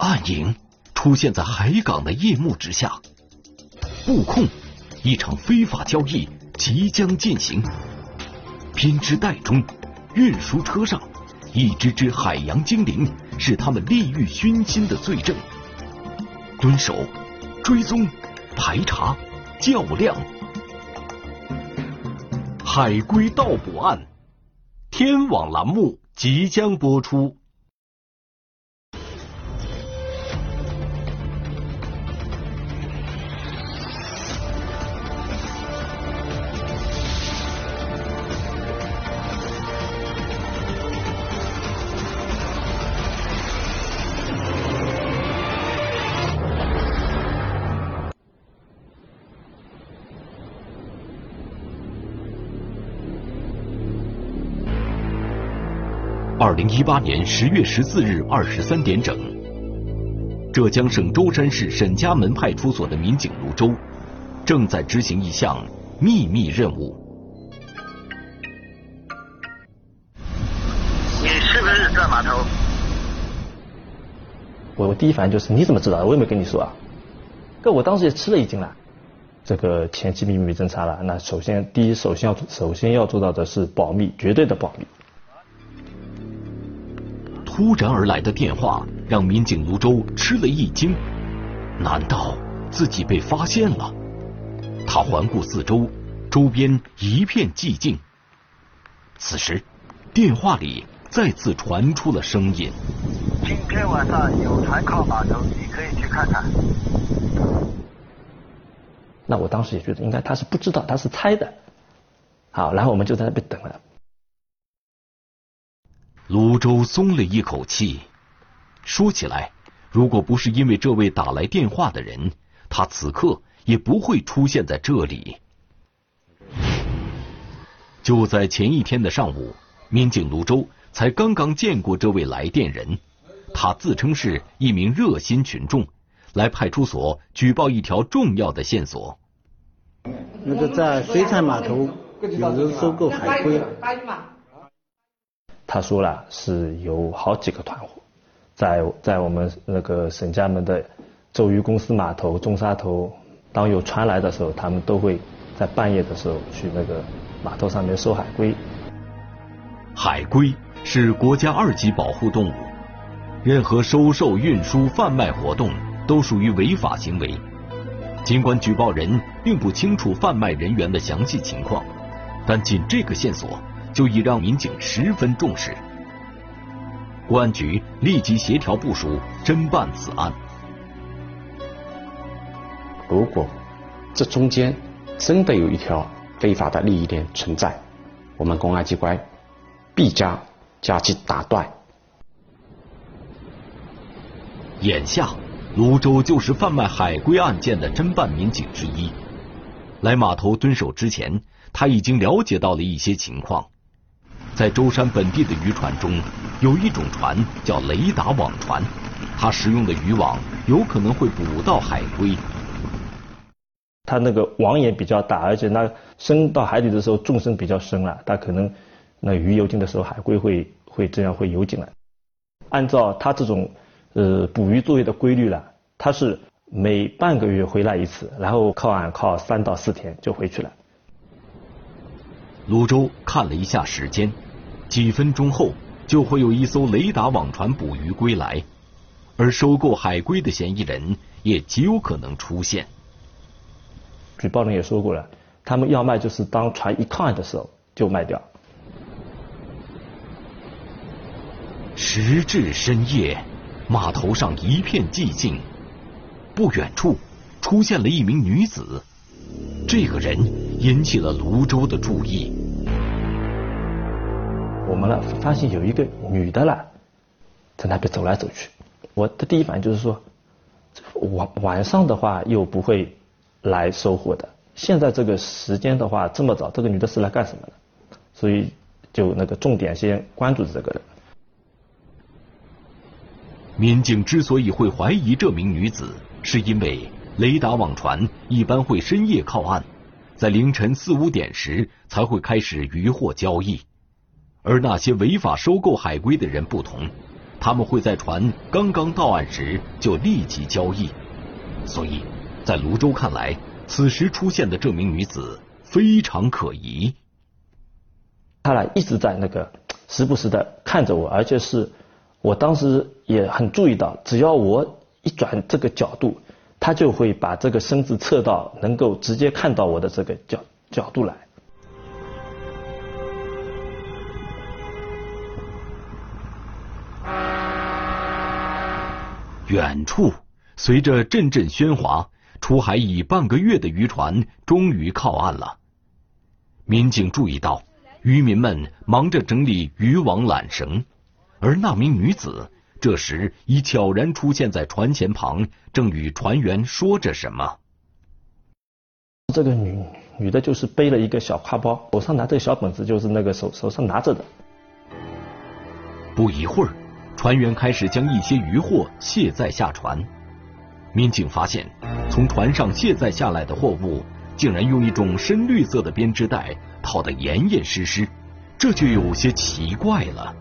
暗影出现在海港的夜幕之下，布控，一场非法交易即将进行。编织袋中，运输车上，一只只海洋精灵是他们利欲熏心的罪证。蹲守、追踪、排查、较量，海龟盗捕案，天网栏目即将播出。二零一八年十月十四日二十三点整，浙江省舟山市沈家门派出所的民警卢舟正在执行一项秘密任务。你是不是在码头？我我第一反应就是你怎么知道？我也没跟你说啊。哥我当时也吃了一惊了。这个前期秘密侦查了，那首先第一，首先要首先要做到的是保密，绝对的保密。突然而来的电话让民警卢周吃了一惊，难道自己被发现了？他环顾四周，周边一片寂静。此时，电话里再次传出了声音：“今天晚上有船靠码头，你可以去看看。”那我当时也觉得，应该他是不知道，他是猜的。好，然后我们就在那边等了。泸州松了一口气。说起来，如果不是因为这位打来电话的人，他此刻也不会出现在这里。就在前一天的上午，民警泸州才刚刚见过这位来电人。他自称是一名热心群众，来派出所举报一条重要的线索。那个在水产码头有人收购海龟。他说了，是有好几个团伙，在在我们那个沈家门的周渔公司码头、中沙头，当有船来的时候，他们都会在半夜的时候去那个码头上面收海龟。海龟是国家二级保护动物，任何收受、运输、贩卖活动都属于违法行为。尽管举报人并不清楚贩卖人员的详细情况，但仅这个线索。就已让民警十分重视，公安局立即协调部署侦办此案。如果这中间真的有一条非法的利益链存在，我们公安机关必将加其打断。眼下，泸州就是贩卖海龟案件的侦办民警之一。来码头蹲守之前，他已经了解到了一些情况。在舟山本地的渔船中，有一种船叫雷达网船，它使用的渔网有可能会捕到海龟。它那个网眼比较大，而且那深到海底的时候，纵深比较深了，它可能那鱼游进的时候，海龟会会这样会游进来。按照它这种呃捕鱼作业的规律了，它是每半个月回来一次，然后靠岸靠三到四天就回去了。泸州看了一下时间，几分钟后就会有一艘雷达网船捕鱼归来，而收购海龟的嫌疑人也极有可能出现。举报人也说过了，他们要卖就是当船一靠岸的时候就卖掉。时至深夜，码头上一片寂静，不远处出现了一名女子。这个人引起了泸州的注意。我们呢发现有一个女的了，在那边走来走去。我的第一反应就是说，晚晚上的话又不会来收货的。现在这个时间的话这么早，这个女的是来干什么的？所以就那个重点先关注这个人。民警之所以会怀疑这名女子，是因为。雷达网船一般会深夜靠岸，在凌晨四五点时才会开始渔获交易。而那些违法收购海龟的人不同，他们会在船刚刚到岸时就立即交易，所以，在泸州看来，此时出现的这名女子非常可疑。他俩一直在那个时不时的看着我，而且是我当时也很注意到，只要我一转这个角度，他就会把这个身子侧到能够直接看到我的这个角角度来。远处，随着阵阵喧哗，出海已半个月的渔船终于靠岸了。民警注意到，渔民们忙着整理渔网缆绳，而那名女子这时已悄然出现在船舷旁，正与船员说着什么。这个女女的，就是背了一个小挎包，手上拿着小本子，就是那个手手上拿着的。不一会儿。船员开始将一些渔货卸载下船，民警发现，从船上卸载下来的货物竟然用一种深绿色的编织袋套得严严实实，这就有些奇怪了。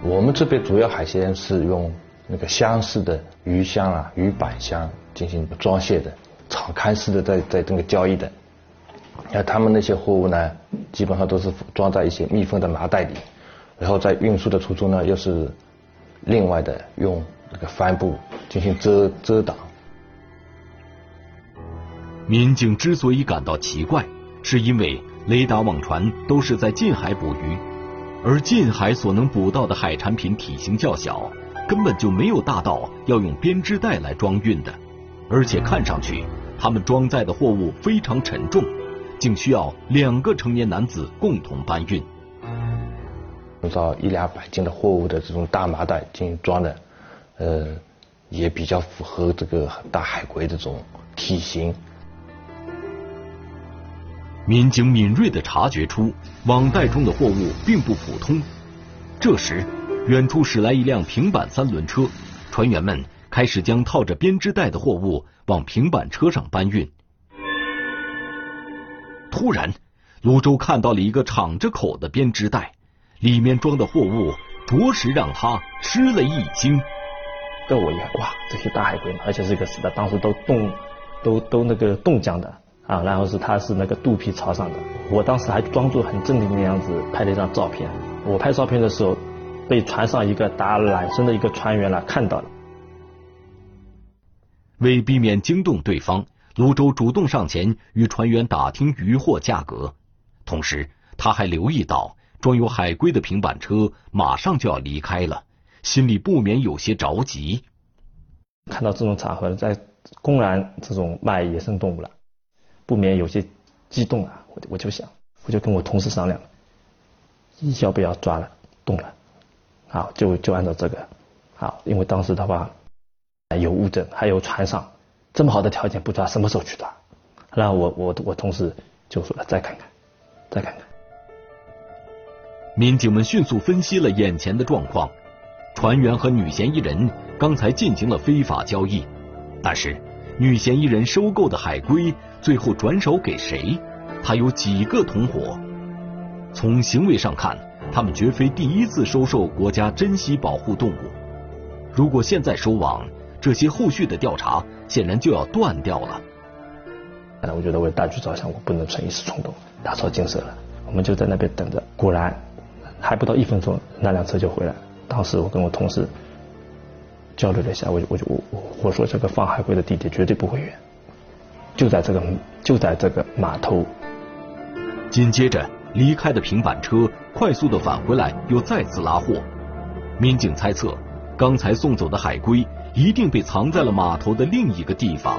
我们这边主要海鲜是用那个箱式的鱼箱啊、鱼板箱进行装卸的，敞开式的在在这个交易的。那他们那些货物呢，基本上都是装在一些密封的麻袋里，然后在运输的途中呢，又是。另外的用那个帆布进行遮遮挡。民警之所以感到奇怪，是因为雷达网船都是在近海捕鱼，而近海所能捕到的海产品体型较小，根本就没有大到要用编织袋来装运的，而且看上去他们装载的货物非常沉重，竟需要两个成年男子共同搬运。用到一两百斤的货物的这种大麻袋进行装的，呃，也比较符合这个大海龟这种体型。民警敏锐的察觉出网袋中的货物并不普通。这时，远处驶来一辆平板三轮车，船员们开始将套着编织袋的货物往平板车上搬运。突然，泸州看到了一个敞着口的编织袋。里面装的货物着实让他吃了一惊。这我一看，哇，这些大海龟，而且这个死的，当时都冻，都都那个冻僵的啊。然后是它是那个肚皮朝上的。我当时还装作很镇定的样子拍了一张照片。我拍照片的时候，被船上一个打缆绳的一个船员了看到了。为避免惊动对方，泸州主动上前与船员打听渔货价格，同时他还留意到。装有海龟的平板车马上就要离开了，心里不免有些着急。看到这种场合，在公然这种卖野生动物了，不免有些激动啊！我我就想，我就跟我同事商量，要不要抓了动了？好，就就按照这个，好，因为当时的话有物证，还有船上这么好的条件，不抓什么时候去抓？然后我我我同事就说了，再看看，再看看。民警们迅速分析了眼前的状况，船员和女嫌疑人刚才进行了非法交易，但是女嫌疑人收购的海龟最后转手给谁？他有几个同伙？从行为上看，他们绝非第一次收受国家珍稀保护动物。如果现在收网，这些后续的调查显然就要断掉了。我觉得为大局着想，我不能逞一时冲动，打草惊蛇了。我们就在那边等着，果然。还不到一分钟，那辆车就回来。当时我跟我同事交流了一下，我就我就我我我说这个放海龟的地点绝对不会远，就在这个就在这个码头。紧接着离开的平板车快速的返回来，又再次拉货。民警猜测，刚才送走的海龟一定被藏在了码头的另一个地方。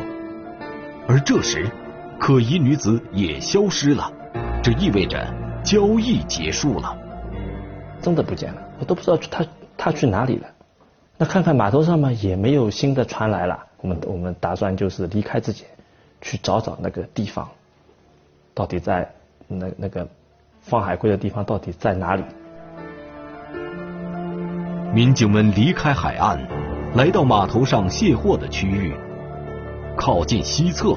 而这时，可疑女子也消失了，这意味着交易结束了。真的不见了，我都不知道他他去哪里了。那看看码头上嘛，也没有新的船来了。我们我们打算就是离开自己，去找找那个地方，到底在那那个放海龟的地方到底在哪里？民警们离开海岸，来到码头上卸货的区域。靠近西侧，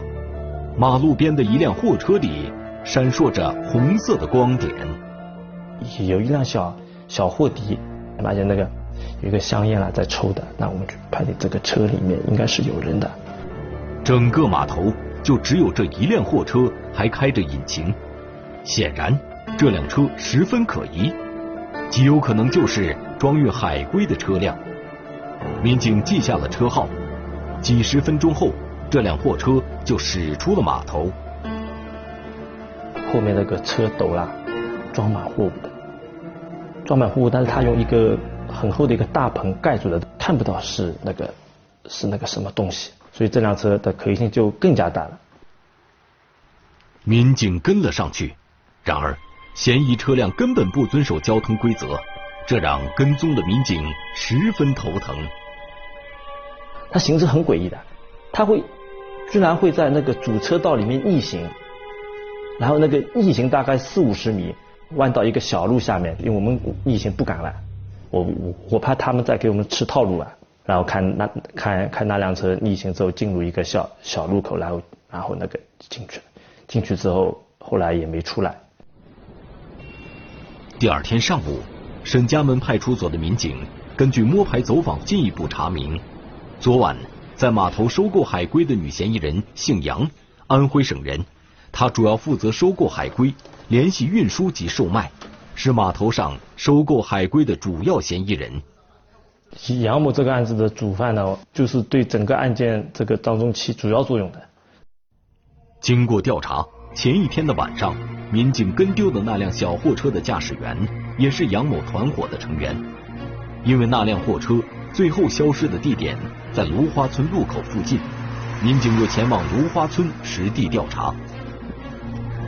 马路边的一辆货车里闪烁着红色的光点，有一辆小。小货迪，发现那个有一个香烟啊在抽的，那我们就判定这个车里面应该是有人的。整个码头就只有这一辆货车还开着引擎，显然这辆车十分可疑，极有可能就是装运海龟的车辆。民警记下了车号，几十分钟后，这辆货车就驶出了码头。后面那个车斗啦，装满货物的，装满货物，但是他用一个很厚的一个大棚盖住了，看不到是那个是那个什么东西，所以这辆车的可疑性就更加大了。民警跟了上去，然而嫌疑车辆根本不遵守交通规则，这让跟踪的民警十分头疼。他行驶很诡异的，他会居然会在那个主车道里面逆行，然后那个逆行大概四五十米，弯到一个小路下面，因为我们逆行不敢了，我我我怕他们在给我们吃套路啊。然后看那看看那辆车逆行之后进入一个小小路口，然后然后那个进去了，进去之后后来也没出来。第二天上午，沈家门派出所的民警根据摸排走访进一步查明。昨晚在码头收购海龟的女嫌疑人姓杨，安徽省人，她主要负责收购海龟，联系运输及售卖，是码头上收购海龟的主要嫌疑人。杨某这个案子的主犯呢，就是对整个案件这个当中起主要作用的。经过调查，前一天的晚上，民警跟丢的那辆小货车的驾驶员也是杨某团伙的成员，因为那辆货车。最后消失的地点在芦花村路口附近，民警又前往芦花村实地调查。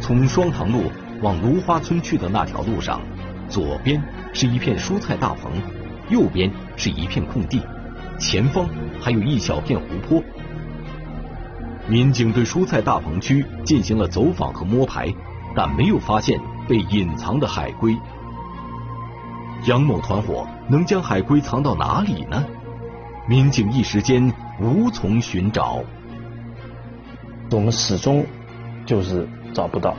从双塘路往芦花村去的那条路上，左边是一片蔬菜大棚，右边是一片空地，前方还有一小片湖泊。民警对蔬菜大棚区进行了走访和摸排，但没有发现被隐藏的海龟。杨某团伙能将海龟藏到哪里呢？民警一时间无从寻找。我们始终就是找不到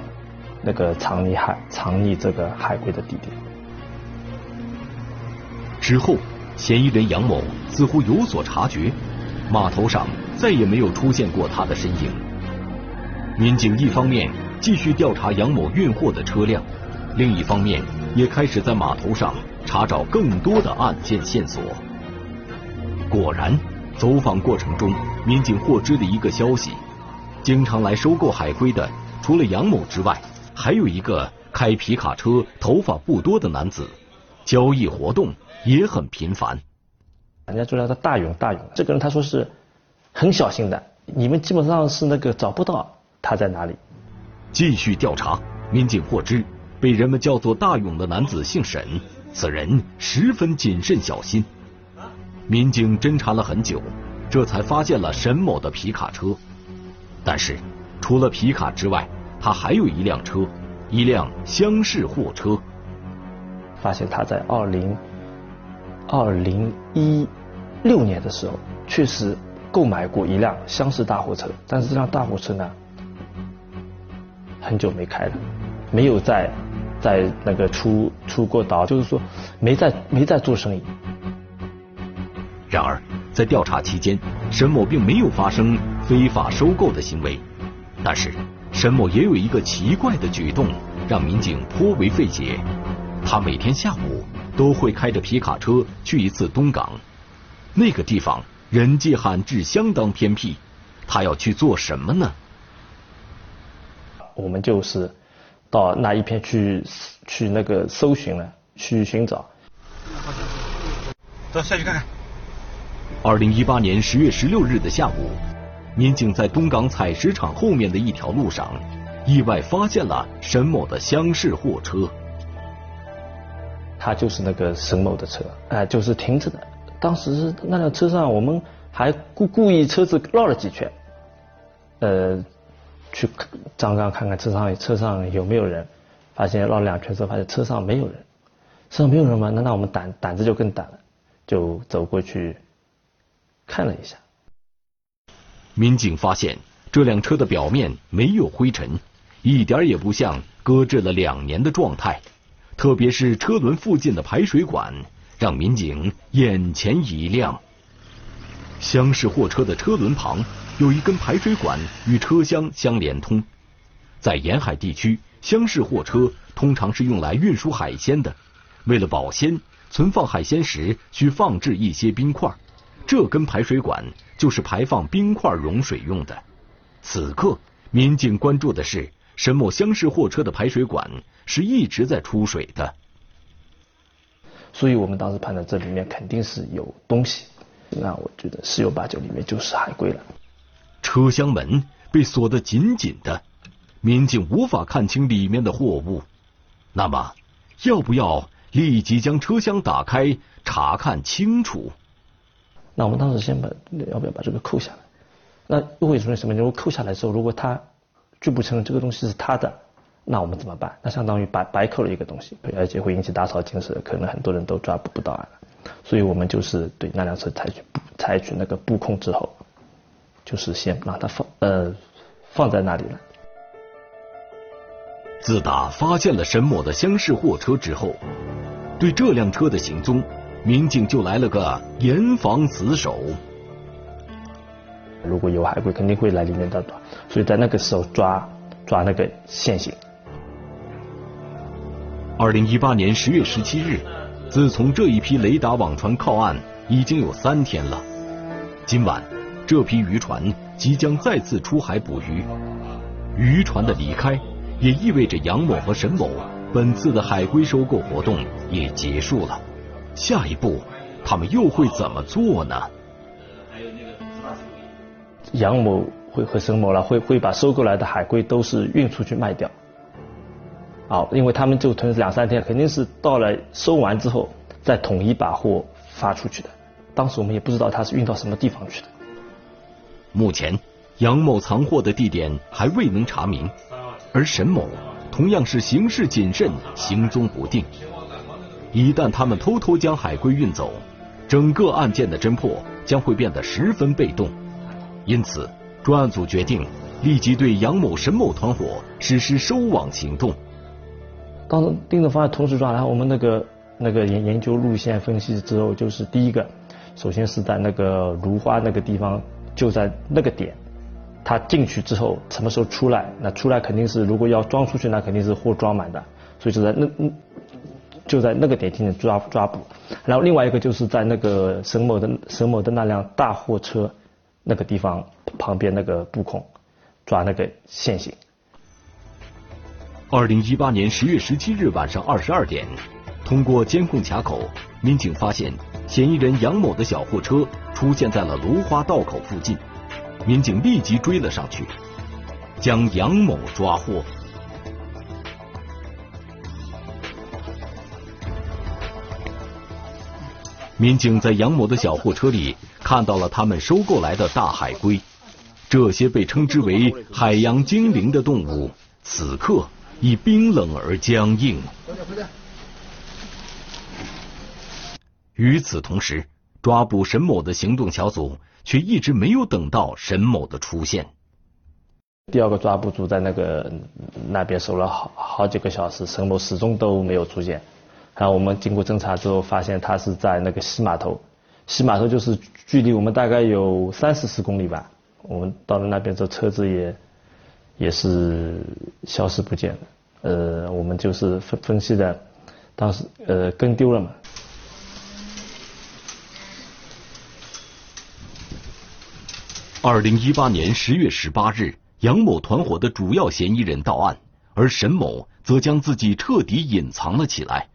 那个藏匿海藏匿这个海龟的地点。之后，嫌疑人杨某似乎有所察觉，码头上再也没有出现过他的身影。民警一方面继续调查杨某运货的车辆，另一方面也开始在码头上。查找更多的案件线索。果然，走访过程中，民警获知的一个消息：经常来收购海龟的，除了杨某之外，还有一个开皮卡车、头发不多的男子，交易活动也很频繁。人家就叫他大勇，大勇。这个人他说是很小心的，你们基本上是那个找不到他在哪里。继续调查，民警获知，被人们叫做大勇的男子姓沈。此人十分谨慎小心，民警侦查了很久，这才发现了沈某的皮卡车。但是，除了皮卡之外，他还有一辆车，一辆厢式货车。发现他在二零二零一六年的时候，确实购买过一辆厢式大货车，但是这辆大货车呢，很久没开了，没有在。在那个出出过岛，就是说没在没在做生意。然而，在调查期间，沈某并没有发生非法收购的行为。但是，沈某也有一个奇怪的举动，让民警颇为费解。他每天下午都会开着皮卡车去一次东港，那个地方人迹罕至，相当偏僻。他要去做什么呢？我们就是。到那一片去去那个搜寻了，去寻找。走下去看看。二零一八年十月十六日的下午，民警在东港采石场后面的一条路上，意外发现了沈某的厢式货车。他就是那个沈某的车，哎，就是停着的。当时那辆车上，我们还故故意车子绕了几圈，呃。去张刚看看车上车上有没有人，发现绕了两圈之后，发现车上没有人，车上没有人吗？那那我们胆胆子就更大了，就走过去看了一下。民警发现这辆车的表面没有灰尘，一点也不像搁置了两年的状态，特别是车轮附近的排水管让民警眼前一亮。厢式货车的车轮旁有一根排水管与车厢相连通。在沿海地区，厢式货车通常是用来运输海鲜的。为了保鲜，存放海鲜时需放置一些冰块。这根排水管就是排放冰块融水用的。此刻，民警关注的是沈某厢式货车的排水管是一直在出水的。所以我们当时判断这里面肯定是有东西，那我觉得十有八九里面就是海龟了。车厢门被锁得紧紧的，民警无法看清里面的货物。那么，要不要立即将车厢打开查看清楚？那我们当时先把要不要把这个扣下来？那又会出现什么？如果扣下来之后，如果他拒不承认这个东西是他的，那我们怎么办？那相当于白白扣了一个东西，而且会引起打草惊蛇，可能很多人都抓捕不到案了。所以我们就是对那辆车采取采取那个布控之后，就是先让它放呃放在那里了。自打发现了沈某的厢式货车之后，对这辆车的行踪。民警就来了个严防死守。如果有海龟，肯定会来里面的抓，所以在那个时候抓抓那个现行。二零一八年十月十七日，自从这一批雷达网船靠岸已经有三天了。今晚，这批渔船即将再次出海捕鱼。渔船的离开，也意味着杨某和沈某本次的海龟收购活动也结束了。下一步，他们又会怎么做呢？杨某会和沈某了，会会把收购来的海龟都是运出去卖掉。好，因为他们就囤两三天，肯定是到了收完之后再统一把货发出去的。当时我们也不知道他是运到什么地方去的。目前，杨某藏货的地点还未能查明，而沈某同样是行事谨慎，行踪不定。一旦他们偷偷将海龟运走，整个案件的侦破将会变得十分被动。因此，专案组决定立即对杨某、沈某团伙实施收网行动。当时盯着方案同时抓，然后我们那个那个研研究路线分析之后，就是第一个，首先是在那个芦花那个地方，就在那个点，他进去之后什么时候出来？那出来肯定是如果要装出去，那肯定是货装满的，所以就在那嗯。就在那个点进行抓抓捕，然后另外一个就是在那个沈某的沈某的那辆大货车那个地方旁边那个布控抓那个现行。二零一八年十月十七日晚上二十二点，通过监控卡口，民警发现嫌疑人杨某的小货车出现在了芦花道口附近，民警立即追了上去，将杨某抓获。民警在杨某的小货车里看到了他们收购来的大海龟，这些被称之为海洋精灵的动物，此刻已冰冷而僵硬。与此同时，抓捕沈某的行动小组却一直没有等到沈某的出现。第二个抓捕组在那个那边守了好好几个小时，沈某始终都没有出现。然后我们经过侦查之后，发现他是在那个西码头，西码头就是距离我们大概有三四十公里吧。我们到了那边之后，车子也也是消失不见了。呃，我们就是分分析的，当时呃跟丢了嘛。二零一八年十月十八日，杨某团伙的主要嫌疑人到案，而沈某则将自己彻底隐藏了起来。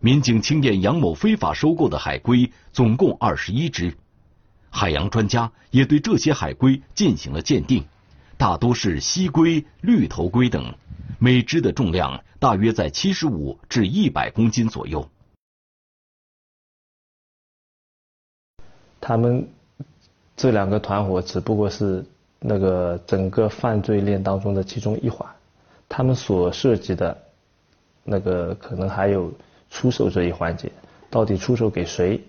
民警清点杨某非法收购的海龟，总共二十一只。海洋专家也对这些海龟进行了鉴定，大多是溪龟、绿头龟等，每只的重量大约在七十五至一百公斤左右。他们这两个团伙只不过是那个整个犯罪链当中的其中一环，他们所涉及的，那个可能还有。出售这一环节，到底出售给谁？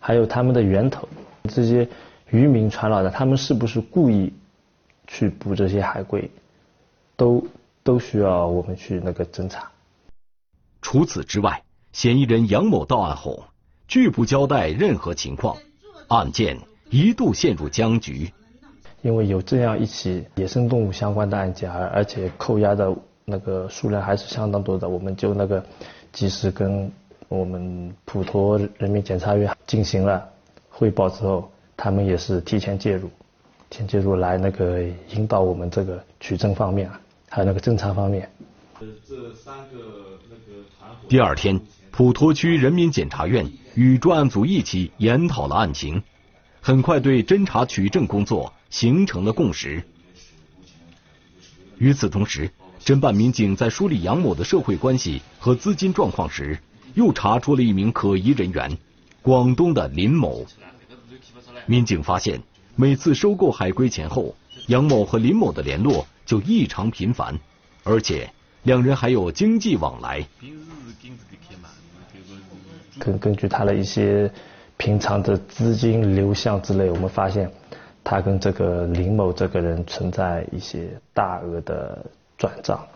还有他们的源头，这些渔民传来的，他们是不是故意去捕这些海龟？都都需要我们去那个侦查。除此之外，嫌疑人杨某到案后，拒不交代任何情况，案件一度陷入僵局。因为有这样一起野生动物相关的案件，而而且扣押的那个数量还是相当多的，我们就那个及时跟我们普陀人民检察院进行了汇报之后，他们也是提前介入，提前介入来那个引导我们这个取证方面啊，还有那个侦查方面。这三个那个第二天，普陀区人民检察院与专案组一起研讨了案情，很快对侦查取证工作形成了共识。与此同时，侦办民警在梳理杨某的社会关系和资金状况时，又查出了一名可疑人员——广东的林某。民警发现，每次收购海龟前后，杨某和林某的联络就异常频繁，而且。两人还有经济往来。根根据他的一些平常的资金流向之类，我们发现他跟这个林某这个人存在一些大额的转账，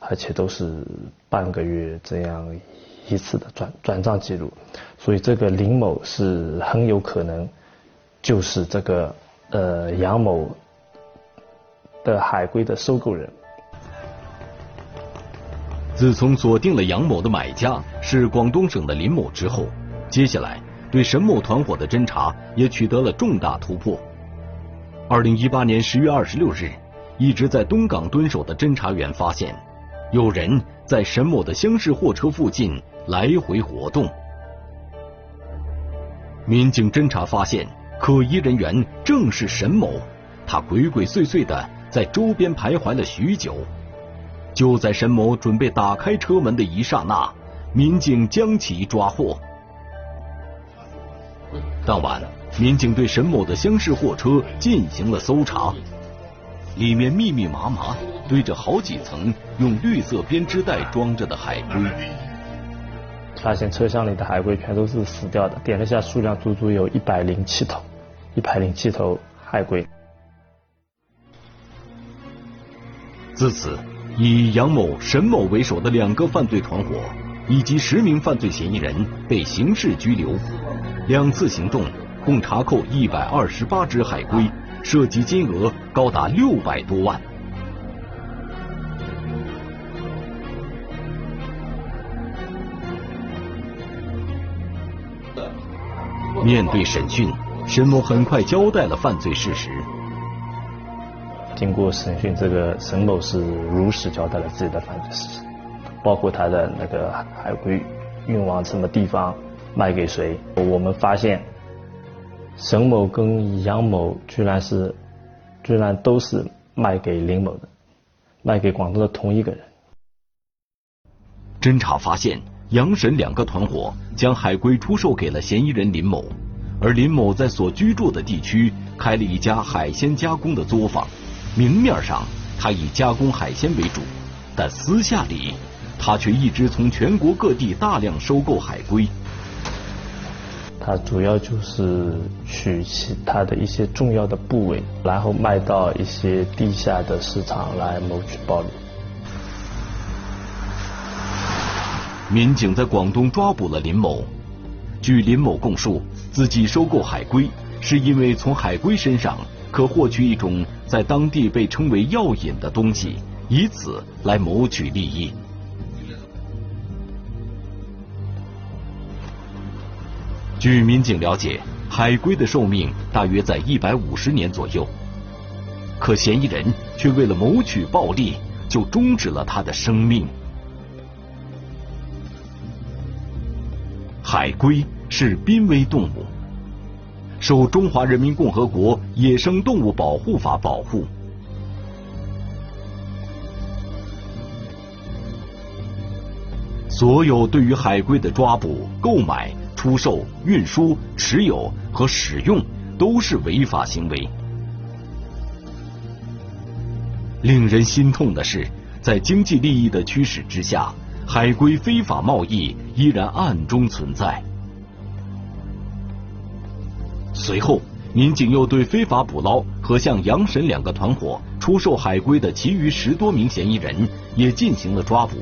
而且都是半个月这样一次的转转账记录，所以这个林某是很有可能就是这个呃杨某的海龟的收购人。自从锁定了杨某的买家是广东省的林某之后，接下来对沈某团伙的侦查也取得了重大突破。二零一八年十月二十六日，一直在东港蹲守的侦查员发现，有人在沈某的厢式货车附近来回活动。民警侦查发现，可疑人员正是沈某，他鬼鬼祟祟的在周边徘徊了许久。就在沈某准备打开车门的一刹那，民警将其抓获。当晚，民警对沈某的厢式货车进行了搜查，里面密密麻麻堆着好几层用绿色编织袋装着的海龟。发现车厢里的海龟全都是死掉的，点了下数量足足有一百零七头，一百零七头海龟。自此。以杨某、沈某为首的两个犯罪团伙，以及十名犯罪嫌疑人被刑事拘留。两次行动共查扣一百二十八只海龟，涉及金额高达六百多万。面对审讯，沈某很快交代了犯罪事实。经过审讯，这个沈某是如实交代了自己的犯罪事实，包括他的那个海龟运往什么地方，卖给谁。我们发现，沈某跟杨某居然是，居然都是卖给林某的，卖给广东的同一个人。侦查发现，杨沈两个团伙将海龟出售给了嫌疑人林某，而林某在所居住的地区开了一家海鲜加工的作坊。明面上，他以加工海鲜为主，但私下里，他却一直从全国各地大量收购海龟。他主要就是取其他的一些重要的部位，然后卖到一些地下的市场来谋取暴利。民警在广东抓捕了林某。据林某供述，自己收购海龟是因为从海龟身上。可获取一种在当地被称为药引的东西，以此来谋取利益。据民警了解，海龟的寿命大约在一百五十年左右，可嫌疑人却为了谋取暴利，就终止了他的生命。海龟是濒危动物。受《中华人民共和国野生动物保护法》保护，所有对于海龟的抓捕、购买、出售、运输、持有和使用都是违法行为。令人心痛的是，在经济利益的驱使之下，海龟非法贸易依然暗中存在。随后，民警又对非法捕捞和向杨沈两个团伙出售海龟的其余十多名嫌疑人也进行了抓捕。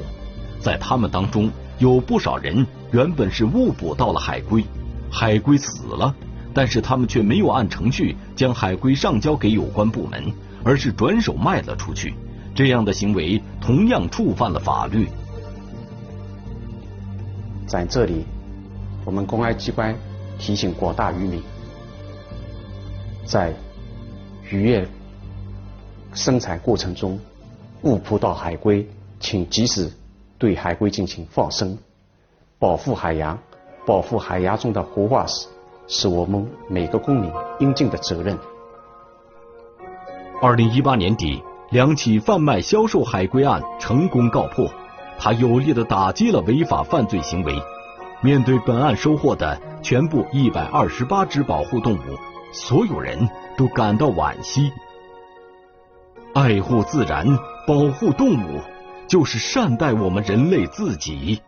在他们当中，有不少人原本是误捕到了海龟，海龟死了，但是他们却没有按程序将海龟上交给有关部门，而是转手卖了出去。这样的行为同样触犯了法律。在这里，我们公安机关提醒广大渔民，在渔业生产过程中误捕到海龟，请及时对海龟进行放生，保护海洋，保护海洋中的活化石，是我们每个公民应尽的责任。二零一八年底，两起贩卖销售海龟案成功告破。他有力的打击了违法犯罪行为。面对本案收获的全部一百二十八只保护动物，所有人都感到惋惜。爱护自然，保护动物，就是善待我们人类自己。